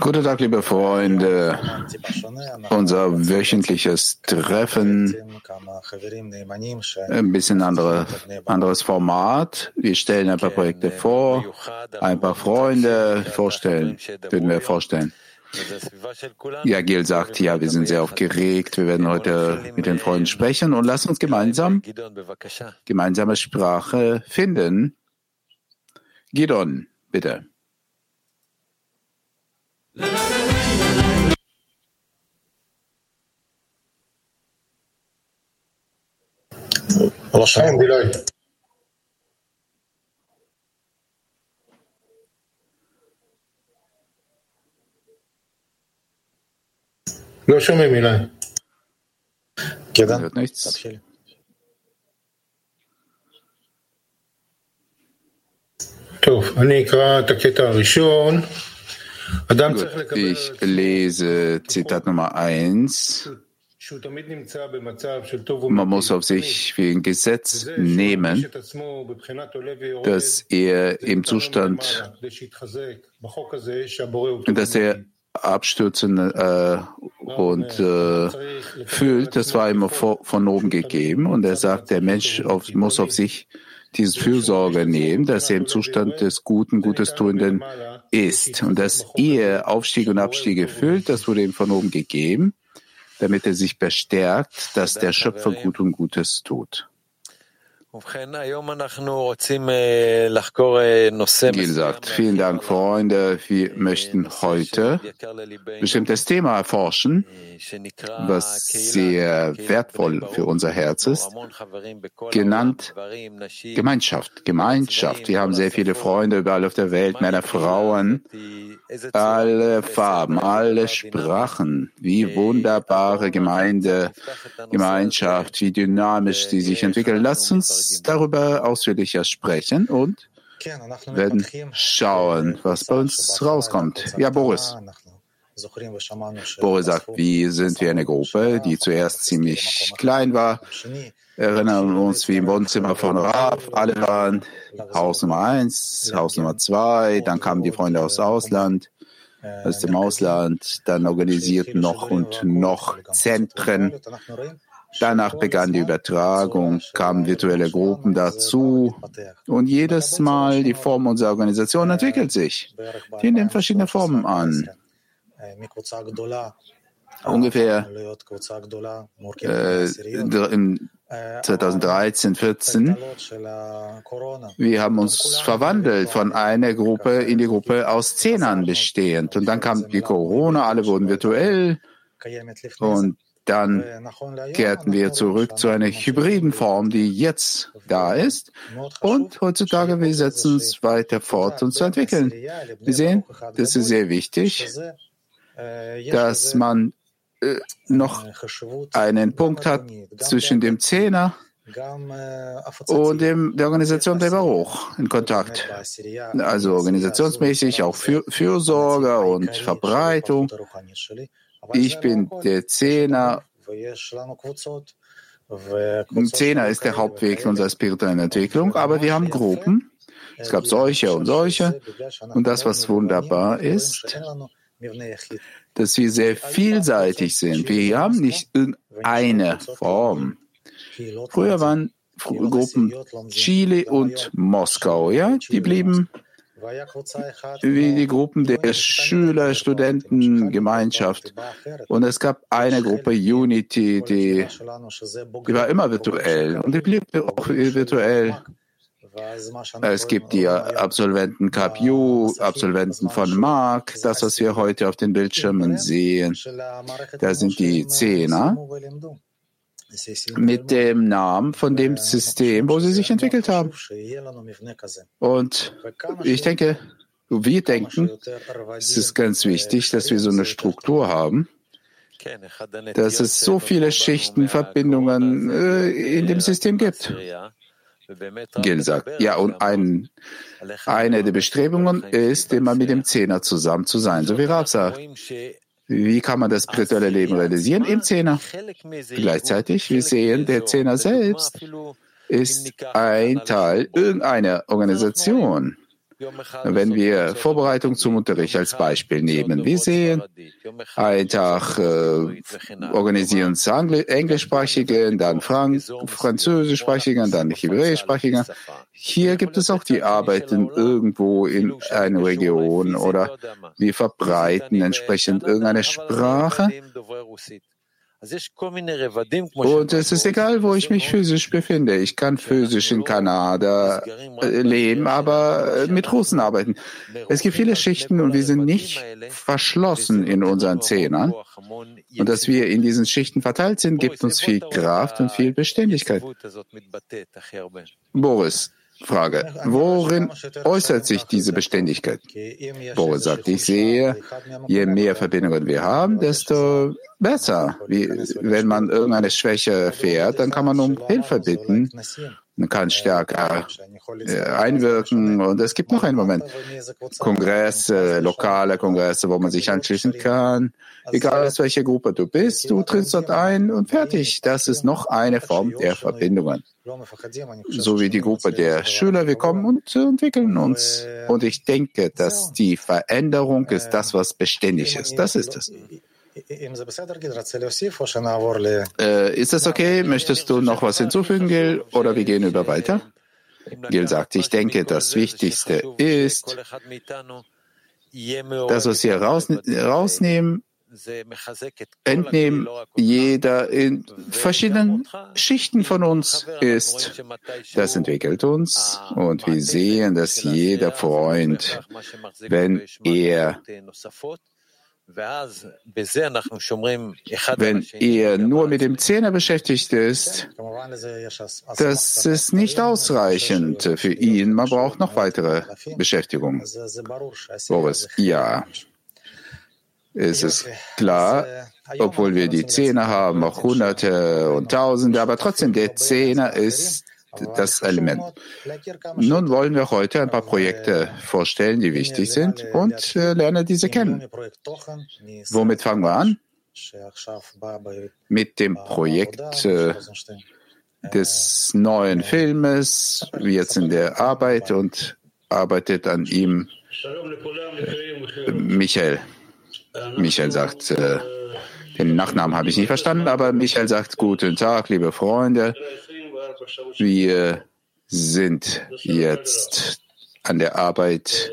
Guten Tag, liebe Freunde. Unser wöchentliches Treffen, ein bisschen andere, anderes Format. Wir stellen ein paar Projekte vor, ein paar Freunde vorstellen, würden wir vorstellen. Ja, Gil sagt, ja, wir sind sehr aufgeregt. Wir werden heute mit den Freunden sprechen und lassen uns gemeinsam gemeinsame Sprache finden. Gidon, bitte. לא שומעים. לא שומעים אילי. גדעון, Gut, ich lese Zitat Nummer eins. Man muss auf sich wie ein Gesetz nehmen, dass er im Zustand, dass er abstürzen äh, und äh, fühlt, das war immer von oben gegeben. Und er sagt, der Mensch auf, muss auf sich diese Fürsorge nehmen, dass er im Zustand des Guten, Gutes Tuenden ist. Und dass er Aufstiege und Abstiege fühlt, das wurde ihm von oben gegeben, damit er sich bestärkt, dass der Schöpfer Gut und Gutes tut. Gesagt, vielen Dank, Freunde. Wir möchten heute ein bestimmtes Thema erforschen, was sehr wertvoll für unser Herz ist, genannt Gemeinschaft. Gemeinschaft. Wir haben sehr viele Freunde überall auf der Welt, Männer, Frauen, alle Farben, alle Sprachen. Wie wunderbare Gemeinde, Gemeinschaft, wie dynamisch die sich entwickeln. Lass uns uns darüber ausführlicher sprechen und werden schauen, was bei uns rauskommt. Ja, Boris. Boris sagt, wie sind wir eine Gruppe, die zuerst ziemlich klein war. Erinnern uns wie im Wohnzimmer von Rav. Alle waren Haus Nummer eins, Haus Nummer zwei. Dann kamen die Freunde aus Ausland, aus dem Ausland. Dann organisierten noch und noch Zentren. Danach begann die Übertragung, kamen virtuelle Gruppen dazu und jedes Mal die Form unserer Organisation entwickelt sich. Die nimmt verschiedene Formen an. Ungefähr äh, in 2013, 14. Wir haben uns verwandelt von einer Gruppe in die Gruppe aus Zehnern bestehend. Und dann kam die Corona, alle wurden virtuell. Und dann kehrten wir zurück zu einer hybriden Form, die jetzt da ist. Und heutzutage, wir setzen es weiter fort, uns zu entwickeln. Wir sehen, das ist sehr wichtig, dass man äh, noch einen Punkt hat zwischen dem Zehner und dem, der Organisation der Baruch in Kontakt. Also organisationsmäßig auch für, Fürsorge und Verbreitung ich bin der Zehner. Hm, Zehner ist der Hauptweg unserer spirituellen Entwicklung, aber wir haben Gruppen. Es gab solche und solche. Und das, was wunderbar ist, dass wir sehr vielseitig sind. Wir haben nicht eine Form. Früher waren Gruppen Chile und Moskau, ja, die blieben wie die Gruppen der Schüler, Studenten, Gemeinschaft. Und es gab eine Gruppe Unity, die, die war immer virtuell und die blieb auch virtuell. Es gibt die Absolventen KPU, Absolventen von Mark, das, was wir heute auf den Bildschirmen sehen. Da sind die Zehner mit dem Namen von dem System, wo sie sich entwickelt haben. Und ich denke, wir denken, es ist ganz wichtig, dass wir so eine Struktur haben, dass es so viele Schichten, Verbindungen äh, in dem System gibt. Gil sagt, ja, und ein, eine der Bestrebungen ist, immer mit dem Zehner zusammen zu sein, so wie Rav sagt. Wie kann man das spirituelle Leben realisieren? Im Zehner. Gleichzeitig, wir sehen, der Zehner selbst ist ein Teil irgendeiner Organisation. Wenn wir Vorbereitung zum Unterricht als Beispiel nehmen, wir sehen, einen Tag äh, organisieren uns Englischsprachigen, dann Frank Französischsprachigen, dann Hebräischsprachigen. Hier gibt es auch die Arbeiten irgendwo in einer Region oder wir verbreiten entsprechend irgendeine Sprache. Und es ist egal, wo ich mich physisch befinde. Ich kann physisch in Kanada leben, aber mit Russen arbeiten. Es gibt viele Schichten und wir sind nicht verschlossen in unseren Zehnern. Und dass wir in diesen Schichten verteilt sind, gibt uns viel Kraft und viel Beständigkeit. Boris, Frage. Worin äußert sich diese Beständigkeit? Boris sagt, ich sehe, je mehr Verbindungen wir haben, desto besser. Wie, wenn man irgendeine Schwäche fährt, dann kann man um Hilfe bitten. Man kann stärker äh, einwirken. Und es gibt noch einen Moment. Kongresse, lokale Kongresse, wo man sich anschließen kann. Egal aus welcher Gruppe du bist, du trittst dort ein und fertig. Das ist noch eine Form der Verbindungen. So wie die Gruppe der Schüler, wir kommen und entwickeln uns. Und ich denke, dass die Veränderung ist das, was beständig ist. Das ist es. Äh, ist das okay? Möchtest du noch was hinzufügen, Gil? Oder wir gehen über weiter? Gil sagt, ich denke, das Wichtigste ist, dass wir es hier raus, rausnehmen, entnehmen, jeder in verschiedenen Schichten von uns ist. Das entwickelt uns und wir sehen, dass jeder Freund, wenn er wenn er nur mit dem Zehner beschäftigt ist, das ist nicht ausreichend für ihn. Man braucht noch weitere Beschäftigung. Boris, ja. Es ist klar, obwohl wir die Zehner haben, auch Hunderte und Tausende, aber trotzdem der Zehner ist das Element. Nun wollen wir heute ein paar Projekte vorstellen, die wichtig sind und äh, lernen diese kennen. Womit fangen wir an? Mit dem Projekt äh, des neuen Filmes, jetzt in der Arbeit und arbeitet an ihm äh, Michael. Michael sagt, äh, den Nachnamen habe ich nicht verstanden, aber Michael sagt, guten Tag, liebe Freunde. Wir sind jetzt an der Arbeit,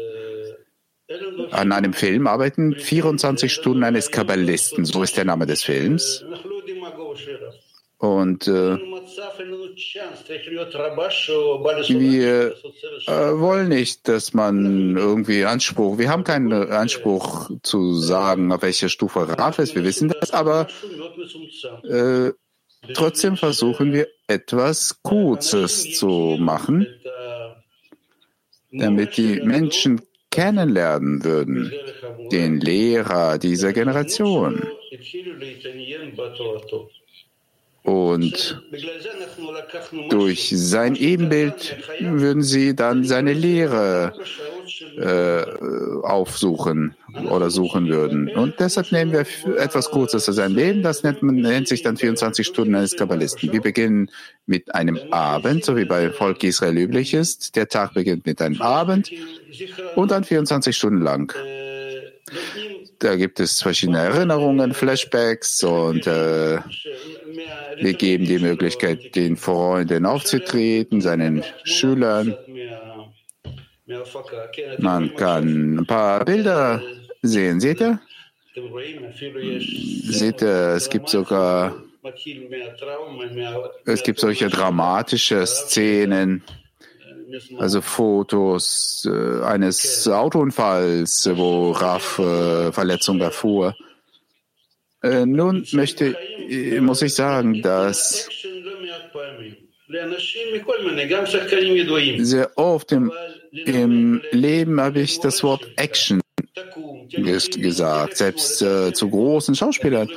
an einem Film, arbeiten 24 Stunden eines Kabbalisten. So ist der Name des Films. Und äh, wir äh, wollen nicht, dass man irgendwie Anspruch, wir haben keinen Anspruch zu sagen, auf welcher Stufe Raf ist, wir wissen das, aber äh, trotzdem versuchen wir etwas Kurzes zu machen, damit die Menschen kennenlernen würden, den Lehrer dieser Generation. Und durch sein Ebenbild würden sie dann seine Lehre äh, aufsuchen oder suchen würden. Und deshalb nehmen wir etwas Kurzes aus seinem Leben. Das nennt, man, nennt sich dann 24 Stunden eines Kabbalisten. Wir beginnen mit einem Abend, so wie bei Volk Israel üblich ist. Der Tag beginnt mit einem Abend und dann 24 Stunden lang. Da gibt es verschiedene Erinnerungen, Flashbacks und äh, wir geben die Möglichkeit, den Freunden aufzutreten, seinen Schülern. Man kann ein paar Bilder sehen. Seht ihr? Seht ihr, es gibt sogar, es gibt solche dramatische Szenen, also Fotos äh, eines Autounfalls, wo Raf äh, Verletzung erfuhr. Äh, nun möchte, äh, muss ich sagen, dass sehr oft im, im Leben habe ich das Wort Action gesagt, selbst äh, zu großen Schauspielern.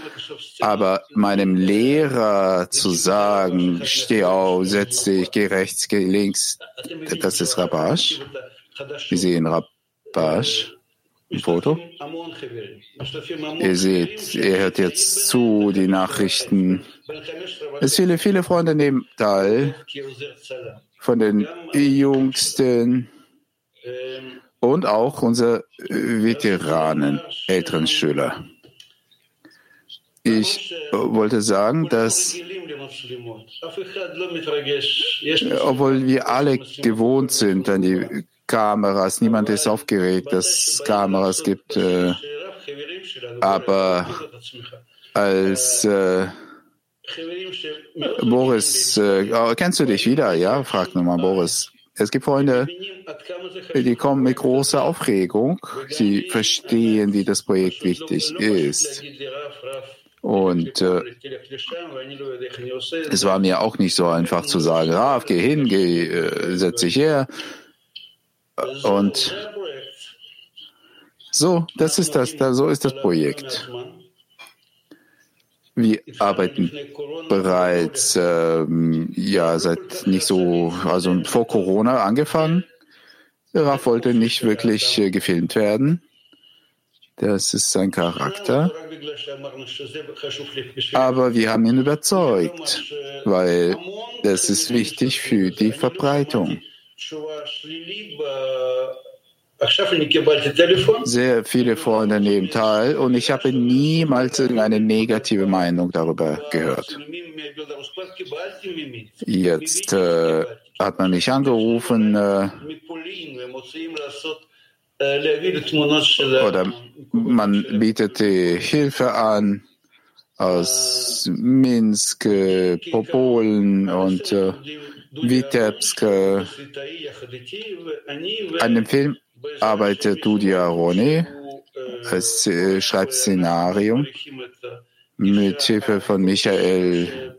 Aber meinem Lehrer zu sagen, steh auf, setz dich, geh rechts, geh links, das ist Rabash. Wir sehen Rabash ein Foto. Ihr seht, er hört jetzt zu, die Nachrichten. Es viele, viele Freunde nehmen teil. Von den Jüngsten und auch unsere Veteranen, älteren Schüler. Ich wollte sagen, dass obwohl wir alle gewohnt sind an die Kameras, niemand ist aufgeregt, dass es Kameras gibt, äh, aber als äh, Boris, äh, kennst du dich wieder? Ja, fragt nochmal Boris. Es gibt Freunde, die kommen mit großer Aufregung. Sie verstehen, wie das Projekt wichtig ist. Und äh, es war mir auch nicht so einfach zu sagen, Raf, geh hin, geh, äh, setz dich her. Und so, das ist das, da, so ist das Projekt. Wir arbeiten bereits ähm, ja seit nicht so, also vor Corona angefangen. Raf wollte nicht wirklich äh, gefilmt werden. Das ist sein Charakter. Aber wir haben ihn überzeugt, weil das ist wichtig für die Verbreitung. Sehr viele Freunde nehmen teil und ich habe niemals irgendeine negative Meinung darüber gehört. Jetzt äh, hat man mich angerufen äh, oder man bietet die Hilfe an aus Minsk, äh, Polen und äh, Vitebsk. An dem Film arbeitet Dudia Rone, es äh, schreibt Szenarium mit Hilfe von Michael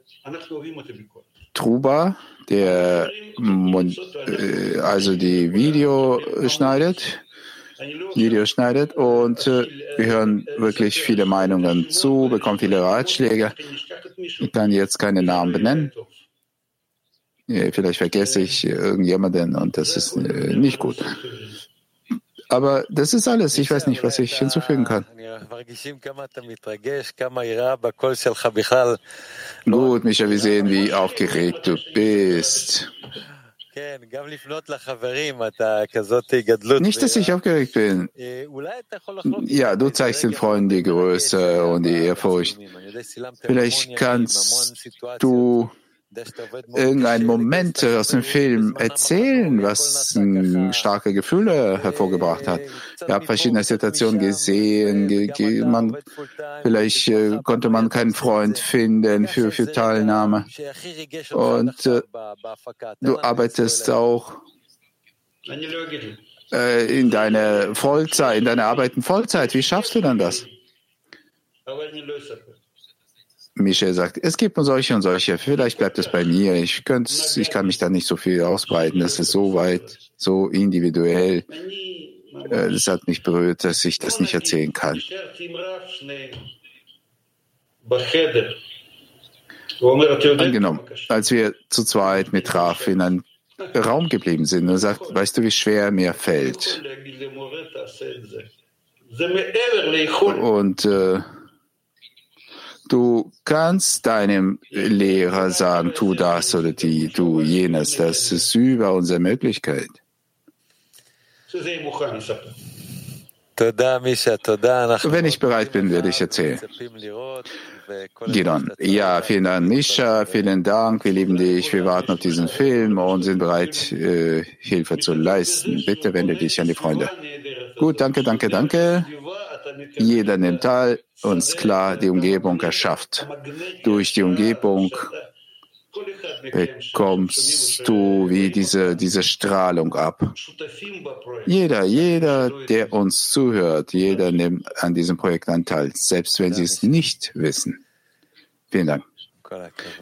Truba, der äh, also die Video schneidet, Video schneidet und äh, wir hören wirklich viele Meinungen zu, bekommen viele Ratschläge. Ich kann jetzt keine Namen benennen. Vielleicht vergesse ich irgendjemanden und das ist nicht gut. Aber das ist alles. Ich weiß nicht, was ich hinzufügen kann. Gut, Micha, wir sehen, wie aufgeregt du bist. Nicht, dass ich aufgeregt bin. Ja, du zeigst den Freunden die Größe und die Ehrfurcht. Vielleicht kannst du irgendein Moment aus dem Film erzählen, was starke Gefühle hervorgebracht hat. Ich habe verschiedene Situationen gesehen. Man, vielleicht äh, konnte man keinen Freund finden für, für Teilnahme. Und äh, du arbeitest auch äh, in deiner Vollzeit, in deiner Arbeit in Vollzeit. Wie schaffst du dann das? Michel sagt, es gibt nur solche und solche. Vielleicht bleibt es bei mir. Ich, ich kann mich da nicht so viel ausbreiten. Das ist so weit, so individuell. Äh, das hat mich berührt, dass ich das nicht erzählen kann. Angenommen, als wir zu zweit mit Raf in einem Raum geblieben sind und sagt, weißt du, wie schwer mir fällt? Und äh, Du kannst deinem Lehrer sagen, tu das oder die, tu jenes. Das ist über unsere Möglichkeit. Wenn ich bereit bin, werde ich erzählen. Gidon. Ja, vielen Dank, Misha. Vielen Dank. Wir lieben dich. Wir warten auf diesen Film und sind bereit, äh, Hilfe zu leisten. Bitte wende dich an die Freunde. Gut, danke, danke, danke. Jeder nimmt teil. Uns klar, die Umgebung erschafft. Durch die Umgebung bekommst du wie diese, diese Strahlung ab. Jeder, jeder, der uns zuhört, jeder nimmt an diesem Projekt Teil, selbst wenn sie es nicht wissen. Vielen Dank.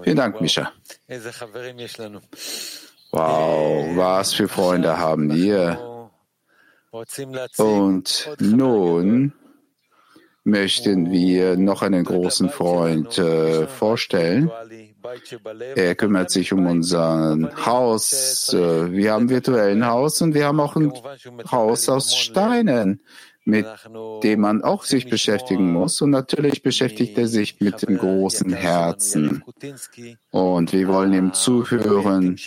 Vielen Dank, Misha. Wow, was für Freunde haben wir. Und nun möchten wir noch einen großen Freund äh, vorstellen. Er kümmert sich um unser Haus. Äh, wir haben virtuell ein Haus und wir haben auch ein Haus aus Steinen, mit dem man auch sich beschäftigen muss. Und natürlich beschäftigt er sich mit dem großen Herzen. Und wir wollen ihm zuhören,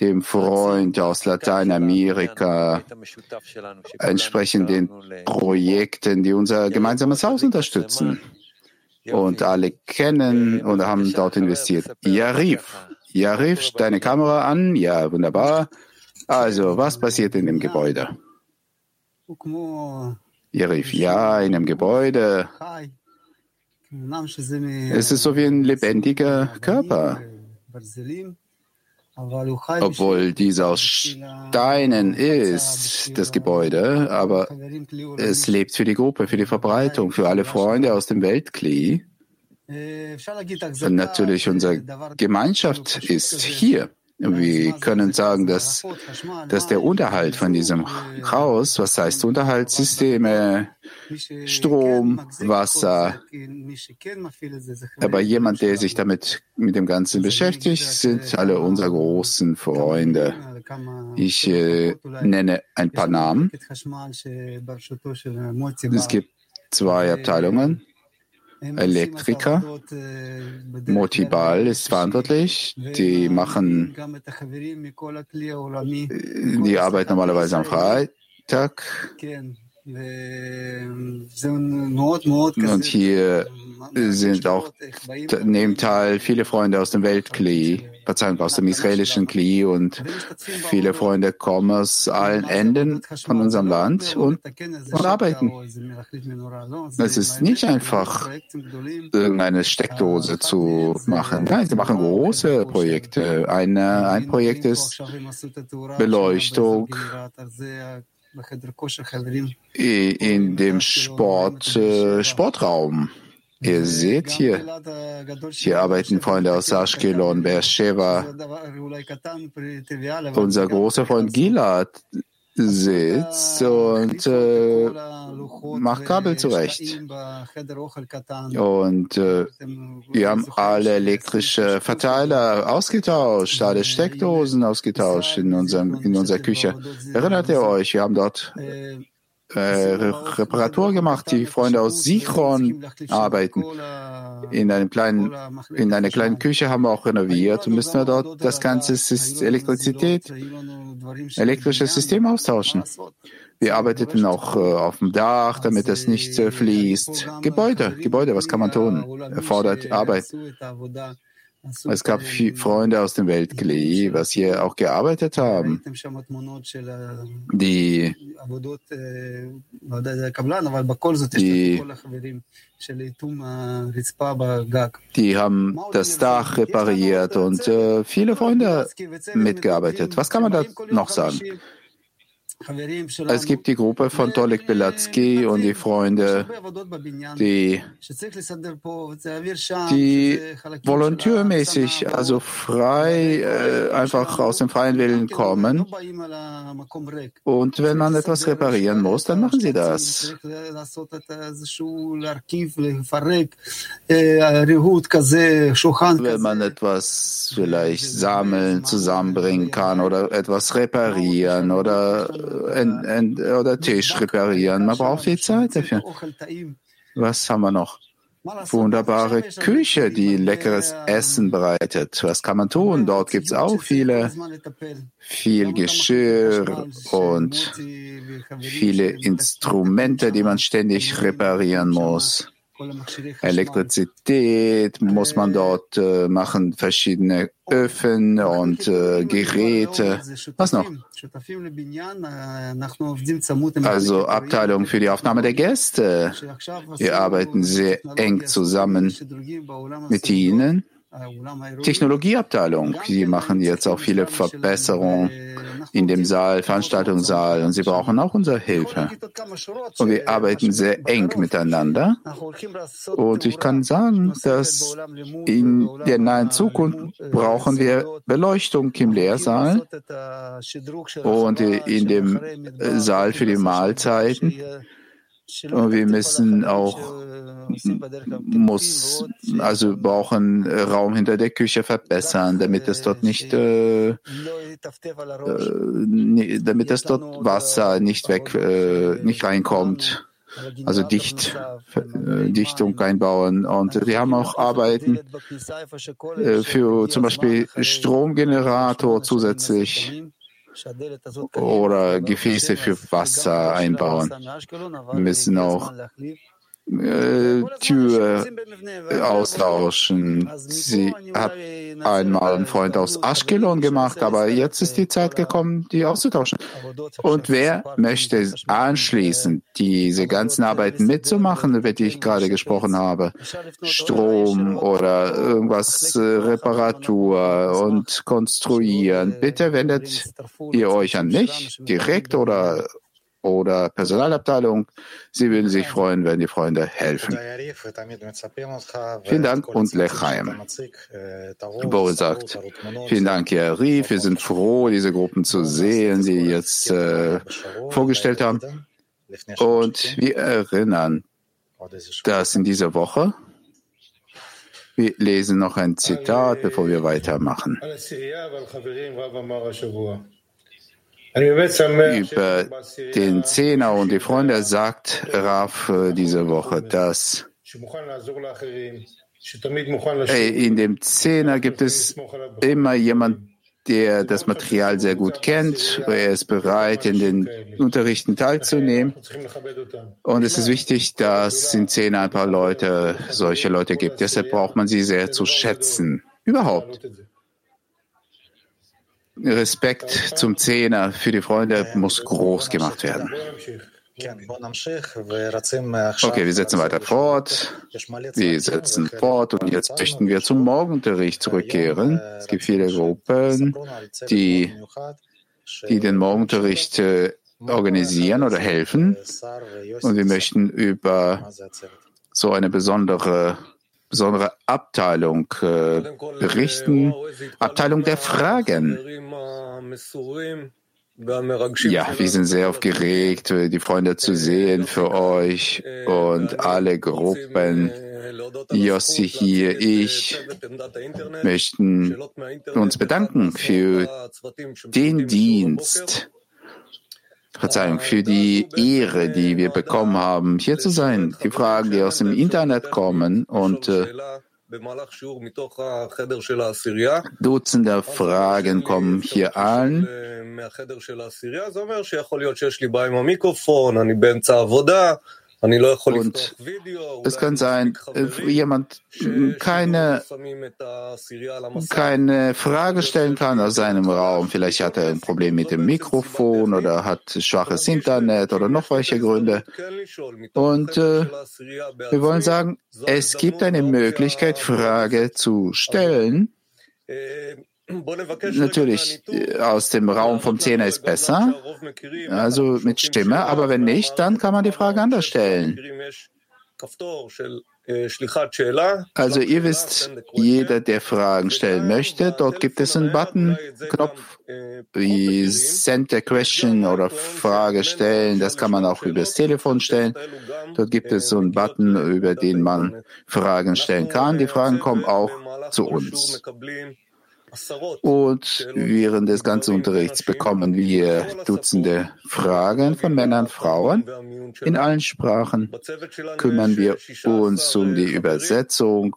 dem Freund aus Lateinamerika, entsprechend den Projekten, die unser gemeinsames Haus unterstützen. Und alle kennen und haben dort investiert. Yarif. Yarif, deine Kamera an. Ja, wunderbar. Also, was passiert in dem Gebäude? Yarif, ja, in dem Gebäude. Es ist so wie ein lebendiger Körper. Obwohl dies aus Steinen ist, das Gebäude, aber es lebt für die Gruppe, für die Verbreitung, für alle Freunde aus dem Weltkli. Und natürlich unsere Gemeinschaft ist hier. Wir können sagen, dass, dass der Unterhalt von diesem Haus, was heißt Unterhaltssysteme, Strom, Wasser, aber jemand, der sich damit mit dem Ganzen beschäftigt, sind alle unsere großen Freunde. Ich äh, nenne ein paar Namen. Es gibt zwei Abteilungen. Elektriker. Motibal ist verantwortlich. Die machen die Arbeit normalerweise am Freitag. Und hier sind auch, nehmen teil viele Freunde aus dem Weltkli, Verzeihung, aus dem israelischen Kli und viele Freunde kommen aus allen Enden von unserem Land und, und arbeiten. Es ist nicht einfach, irgendeine Steckdose zu machen. Nein, sie machen große Projekte. Eine, ein Projekt ist Beleuchtung in dem Sport, äh, Sportraum. Ihr seht hier, hier arbeiten Freunde aus Ashkelon, Beersheba. Unser großer Freund Gilad sitzt und äh, macht Kabel zurecht. Und äh, wir haben alle elektrische Verteiler ausgetauscht, alle Steckdosen ausgetauscht in, unserem, in unserer Küche. Erinnert ihr euch, wir haben dort äh, Reparatur gemacht. Die Freunde aus Sichron arbeiten. In einem kleinen, in einer kleinen Küche haben wir auch renoviert und müssen wir dort das ganze Elektrizität, elektrisches System austauschen. Wir arbeiteten auch äh, auf dem Dach, damit es nicht äh, fließt. Gebäude, Gebäude, was kann man tun? Erfordert Arbeit. Es gab Freunde aus dem Weltkli, was hier auch gearbeitet haben, die, die, die haben das Dach repariert und äh, viele Freunde mitgearbeitet. Was kann man da noch sagen? Es gibt die Gruppe von Tolik Belatsky und die Freunde, die, die volontärmäßig, also frei, äh, einfach aus dem freien Willen kommen. Und wenn man etwas reparieren muss, dann machen sie das. Wenn man etwas vielleicht sammeln, zusammenbringen kann oder etwas reparieren oder oder Tisch reparieren. Man braucht viel Zeit dafür. Was haben wir noch? Wunderbare Küche, die leckeres Essen bereitet. Was kann man tun? Dort gibt es auch viele, viel Geschirr und viele Instrumente, die man ständig reparieren muss. Elektrizität muss man dort äh, machen, verschiedene Öfen und äh, Geräte. Was noch? Also Abteilung für die Aufnahme der Gäste. Wir arbeiten sehr eng zusammen mit Ihnen. Technologieabteilung. Sie machen jetzt auch viele Verbesserungen in dem Saal, Veranstaltungssaal und sie brauchen auch unsere Hilfe. Und wir arbeiten sehr eng miteinander. Und ich kann sagen, dass in der nahen Zukunft brauchen wir Beleuchtung im Lehrsaal und in dem Saal für die Mahlzeiten. Und wir müssen auch muss, also brauchen Raum hinter der Küche verbessern, damit es dort nicht, äh, äh, damit es dort Wasser nicht weg, äh, nicht reinkommt. also Dicht, äh, Dichtung einbauen. Und wir haben auch Arbeiten äh, für zum Beispiel Stromgenerator zusätzlich oder Gefäße für Wasser einbauen. Wir müssen auch äh, Tür austauschen. Sie hat einmal einen Freund aus Ashkelon gemacht, aber jetzt ist die Zeit gekommen, die auszutauschen. Und wer möchte anschließend diese ganzen Arbeiten mitzumachen, über die ich gerade gesprochen habe? Strom oder irgendwas, äh, Reparatur und konstruieren. Bitte wendet ihr euch an mich direkt oder oder Personalabteilung. Sie würden sich freuen, wenn die Freunde helfen. Vielen Dank und Lechaim. Boris sagt, vielen Dank, Rief. Wir sind froh, diese Gruppen zu sehen, die jetzt äh, vorgestellt haben. Und wir erinnern, dass in dieser Woche wir lesen noch ein Zitat, bevor wir weitermachen über den Zehner und die Freunde sagt Raf äh, diese Woche, dass in dem Zehner gibt es immer jemand, der das Material sehr gut kennt. Er ist bereit, in den Unterrichten teilzunehmen. Und es ist wichtig, dass in Zehner ein paar Leute, solche Leute gibt. Deshalb braucht man sie sehr zu schätzen. Überhaupt. Respekt zum Zehner für die Freunde muss groß gemacht werden. Okay, wir setzen weiter fort. Wir setzen fort und jetzt möchten wir zum Morgenunterricht zurückkehren. Es gibt viele Gruppen, die, die den Morgenunterricht äh, organisieren oder helfen. Und wir möchten über so eine besondere besondere Abteilung äh, berichten, Abteilung der Fragen. Ja, wir sind sehr aufgeregt, die Freunde zu sehen für euch und alle Gruppen. Jossi hier, ich möchten uns bedanken für den Dienst, Verzeihung, für die Ehre, die wir bekommen haben, hier zu sein. Die Fragen, die aus dem Internet kommen und äh, Dutzende Fragen kommen hier an. Und es kann sein, äh, jemand keine, keine Frage stellen kann aus seinem Raum. Vielleicht hat er ein Problem mit dem Mikrofon oder hat schwaches Internet oder noch welche Gründe. Und äh, wir wollen sagen, es gibt eine Möglichkeit, Frage zu stellen. Natürlich, äh, aus dem Raum vom Zehner ist besser, also mit Stimme, aber wenn nicht, dann kann man die Frage anders stellen. Also ihr wisst, jeder, der Fragen stellen möchte, dort gibt es einen Button, Knopf, wie Send a Question oder Frage stellen. Das kann man auch über das Telefon stellen. Dort gibt es so einen Button, über den man Fragen stellen kann. Die Fragen kommen auch zu uns. Und während des ganzen Unterrichts bekommen wir Dutzende Fragen von Männern Frauen. In allen Sprachen kümmern wir uns um die Übersetzung.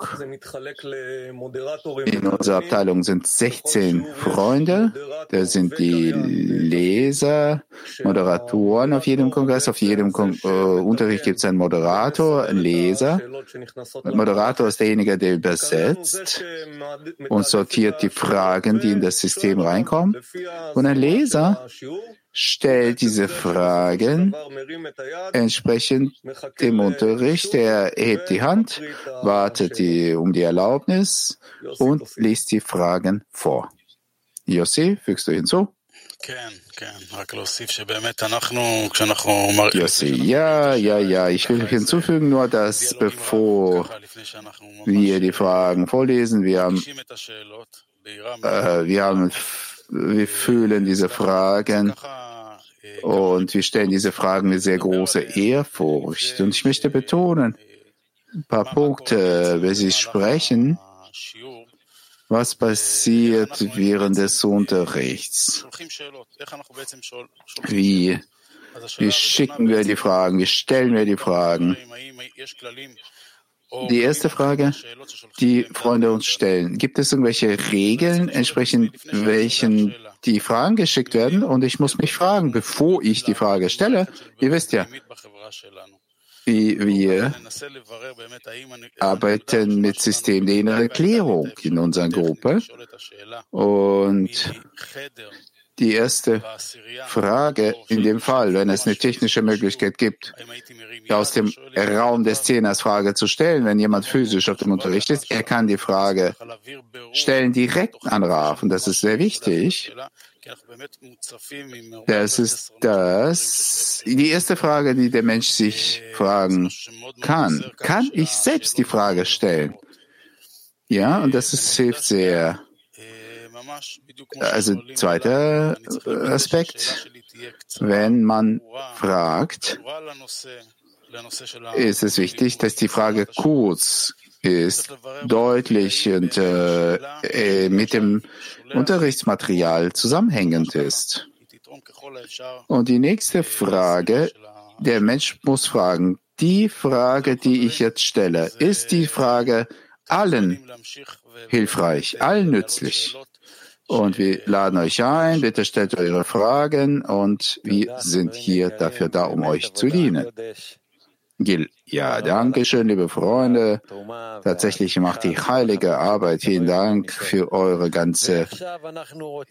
In unserer Abteilung sind 16 Freunde. Da sind die Leser, Moderatoren auf jedem Kongress. Auf jedem Kon äh, Unterricht gibt es einen Moderator, einen Leser. Der Moderator ist derjenige, der übersetzt und sortiert die Fragen Fragen, die in das System reinkommen. Und ein Leser stellt diese Fragen entsprechend dem Unterricht. Er hebt die Hand, wartet die, um die Erlaubnis und liest die Fragen vor. Yossi, fügst du hinzu? Yossi, ja, ja, ja. Ich will hinzufügen nur, dass bevor wir die Fragen vorlesen, wir haben äh, wir haben, wir fühlen diese Fragen und wir stellen diese Fragen mit sehr großer Ehrfurcht. Und ich möchte betonen, ein paar Punkte, wenn Sie sprechen, Was passiert während des Unterrichts? Wie, wie schicken wir die Fragen? Wie stellen wir die Fragen? Die erste Frage, die Freunde uns stellen. Gibt es irgendwelche Regeln, entsprechend welchen die Fragen geschickt werden? Und ich muss mich fragen, bevor ich die Frage stelle. Ihr wisst ja, wie wir arbeiten mit System der inneren Erklärung in unserer Gruppe. Und die erste Frage in dem Fall, wenn es eine technische Möglichkeit gibt, aus dem Raum des Zehners Frage zu stellen, wenn jemand physisch auf dem Unterricht ist, er kann die Frage stellen direkt an Raf. Und das ist sehr wichtig. Das ist das, die erste Frage, die der Mensch sich fragen kann. Kann ich selbst die Frage stellen? Ja, und das ist, hilft sehr. Also zweiter Aspekt, wenn man fragt, ist es wichtig, dass die Frage kurz ist, deutlich und äh, mit dem Unterrichtsmaterial zusammenhängend ist. Und die nächste Frage, der Mensch muss fragen, die Frage, die ich jetzt stelle, ist die Frage allen hilfreich, allen nützlich. Und wir laden euch ein, bitte stellt eure Fragen und wir sind hier dafür da, um euch zu dienen. Gil, ja, danke schön, liebe Freunde. Tatsächlich macht die heilige Arbeit. Vielen Dank für eure ganze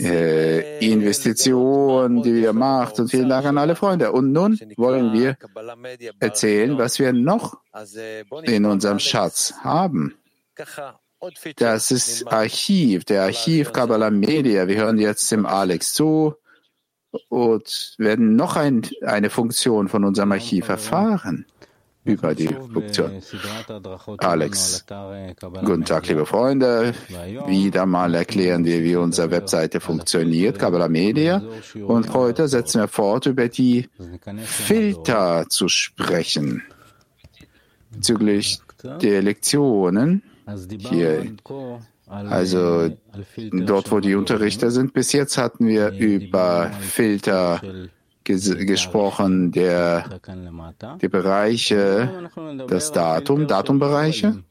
äh, Investition, die ihr macht. Und vielen Dank an alle Freunde. Und nun wollen wir erzählen, was wir noch in unserem Schatz haben. Das ist Archiv, der Archiv Kabbalah Media. Wir hören jetzt dem Alex zu und werden noch ein, eine Funktion von unserem Archiv erfahren über die Funktion. Alex, guten Tag, liebe Freunde. Wieder mal erklären wir, wie unsere Webseite funktioniert, Kabbalah Media. Und heute setzen wir fort, über die Filter zu sprechen. Bezüglich der Lektionen hier also dort, wo die Unterrichter sind. Bis jetzt hatten wir über Filter ges gesprochen, der, die Bereiche, das Datum, Datumbereiche.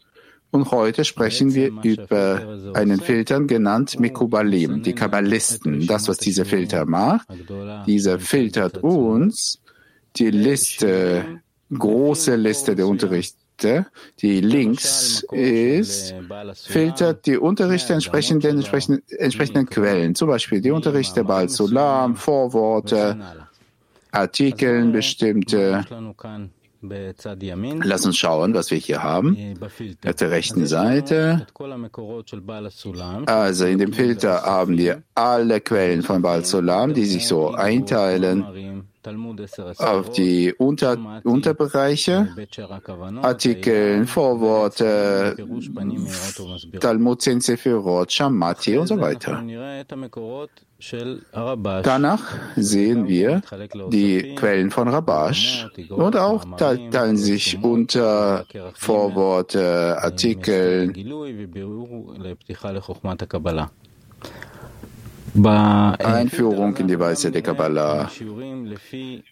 Und heute sprechen wir über einen Filter genannt Mikubalim, die Kabbalisten. Das, was dieser Filter macht, dieser filtert uns die Liste, große Liste der Unterrichte, die links ist, filtert die Unterrichte entsprechend den entsprechenden, entsprechenden Quellen, zum Beispiel die Unterrichte Baal Sulam, Vorworte, Artikeln bestimmte. Lass uns schauen, was wir hier haben. Auf der rechten Seite. Also in dem Filter haben wir alle Quellen von Baal Solam, die sich so einteilen auf die Unter Unterbereiche, Artikel, Vorworte, Talmud Sefirot, Shamati und so weiter. Danach sehen wir die Quellen von Rabash und auch teilen sich unter Vorworte, Artikel, Einführung in die Weise der Kabbalah.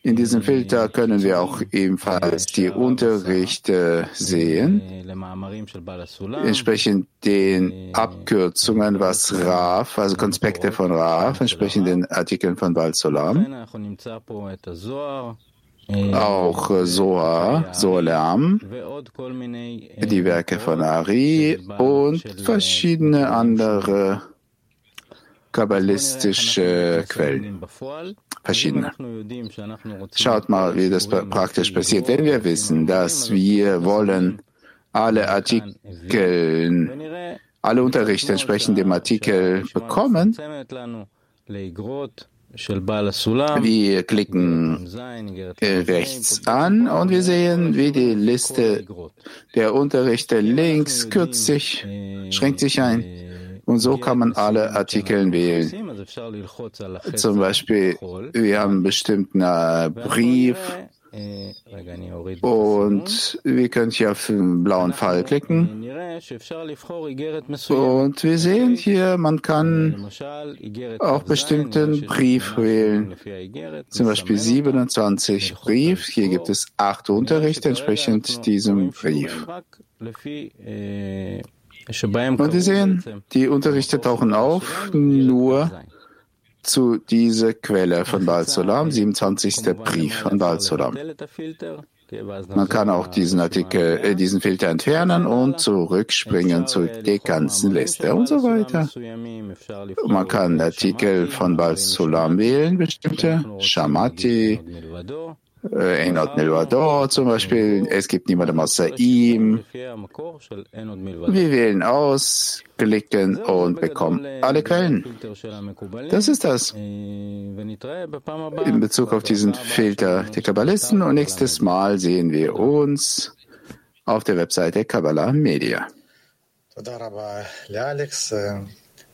In diesem Filter können wir auch ebenfalls die Unterrichte sehen, entsprechend den Abkürzungen, was Raf, also Konspekte von Raf, entsprechend den Artikeln von Solam. Auch Soa, Solam, die Werke von Ari und verschiedene andere kabbalistische Quellen. Verschiedene. Schaut mal, wie das praktisch passiert. Wenn wir wissen, dass wir wollen alle Artikel, alle Unterrichte entsprechend dem Artikel bekommen, wir klicken rechts an und wir sehen, wie die Liste der Unterrichte links kürzt sich, schränkt sich ein. Und so kann man alle Artikel wählen. Zum Beispiel, wir haben einen bestimmten Brief Und wir können hier auf den blauen Pfeil klicken. Und wir sehen hier, man kann auch bestimmten Brief wählen. Zum Beispiel 27 Brief. Hier gibt es acht Unterrichte entsprechend diesem Brief. Und wir sehen, die Unterrichte tauchen auf, nur zu dieser Quelle von Baal Solam, 27. Brief von Baal Solam. Man kann auch diesen Artikel, äh, diesen Filter entfernen und zurückspringen zu der ganzen Liste und so weiter. Man kann Artikel von Baal Solam wählen, bestimmte, Shamati, Einot Milvador zum Beispiel. Es gibt niemanden außer ihm. Wir wählen aus, klicken und bekommen alle Quellen. Das ist das. In Bezug auf diesen Filter der Kabbalisten. Und nächstes Mal sehen wir uns auf der Webseite Kabbalah Media.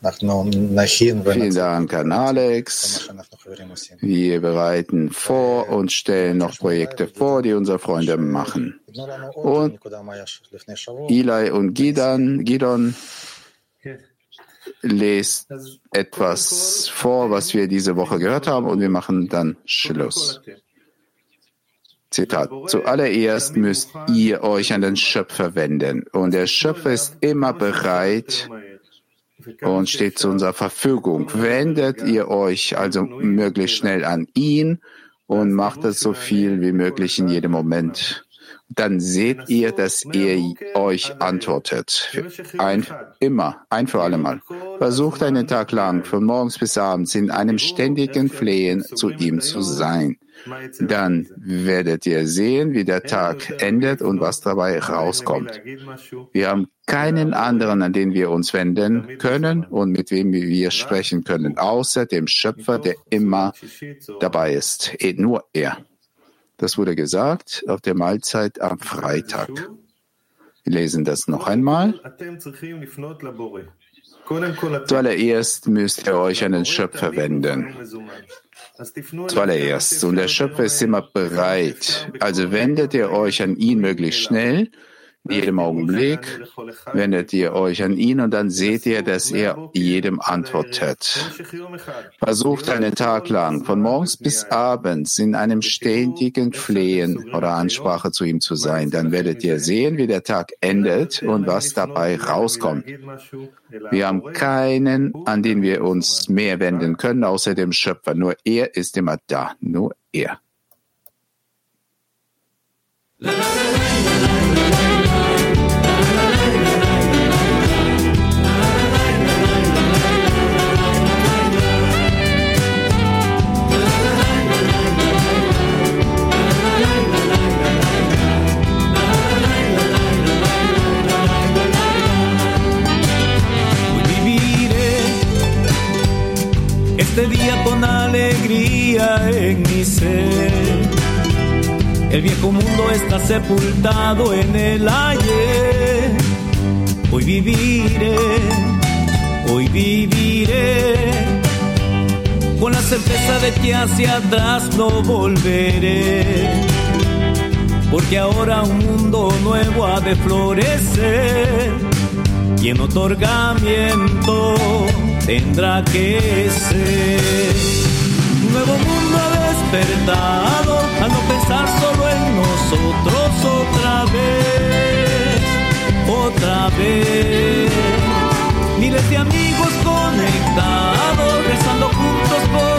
Vielen Dank an Alex. Wir bereiten vor und stellen noch Projekte vor, die unsere Freunde machen. Und Eli und Gidon, Gidon lest etwas vor, was wir diese Woche gehört haben, und wir machen dann Schluss. Zitat. Zuallererst müsst ihr euch an den Schöpfer wenden. Und der Schöpfer ist immer bereit, und steht zu unserer Verfügung. Wendet ihr euch also möglichst schnell an ihn und macht es so viel wie möglich in jedem Moment. Dann seht ihr, dass er euch antwortet. Ein, immer, ein für alle Mal. Versucht einen Tag lang, von morgens bis abends, in einem ständigen Flehen zu ihm zu sein. Dann werdet ihr sehen, wie der Tag endet und was dabei rauskommt. Wir haben keinen anderen, an den wir uns wenden können und mit wem wir sprechen können, außer dem Schöpfer, der immer dabei ist. Eh, nur er. Das wurde gesagt auf der Mahlzeit am Freitag. Wir lesen das noch einmal. Zuallererst müsst ihr euch an den Schöpfer wenden. Zuallererst. Und der Schöpfer ist immer bereit. Also wendet ihr euch an ihn möglichst schnell jedem Augenblick wendet ihr euch an ihn und dann seht ihr, dass er jedem antwortet. Versucht einen Tag lang, von morgens bis abends, in einem ständigen Flehen oder Ansprache zu ihm zu sein. Dann werdet ihr sehen, wie der Tag endet und was dabei rauskommt. Wir haben keinen, an den wir uns mehr wenden können, außer dem Schöpfer. Nur er ist immer da. Nur er. este El viejo mundo está sepultado en el ayer. Hoy viviré, hoy viviré, con la certeza de que hacia atrás no volveré. Porque ahora un mundo nuevo ha de florecer y en otorgamiento tendrá que ser. Un nuevo mundo despertado al no pensar solo en nosotros otra vez, otra vez. Miles de amigos conectados, rezando juntos por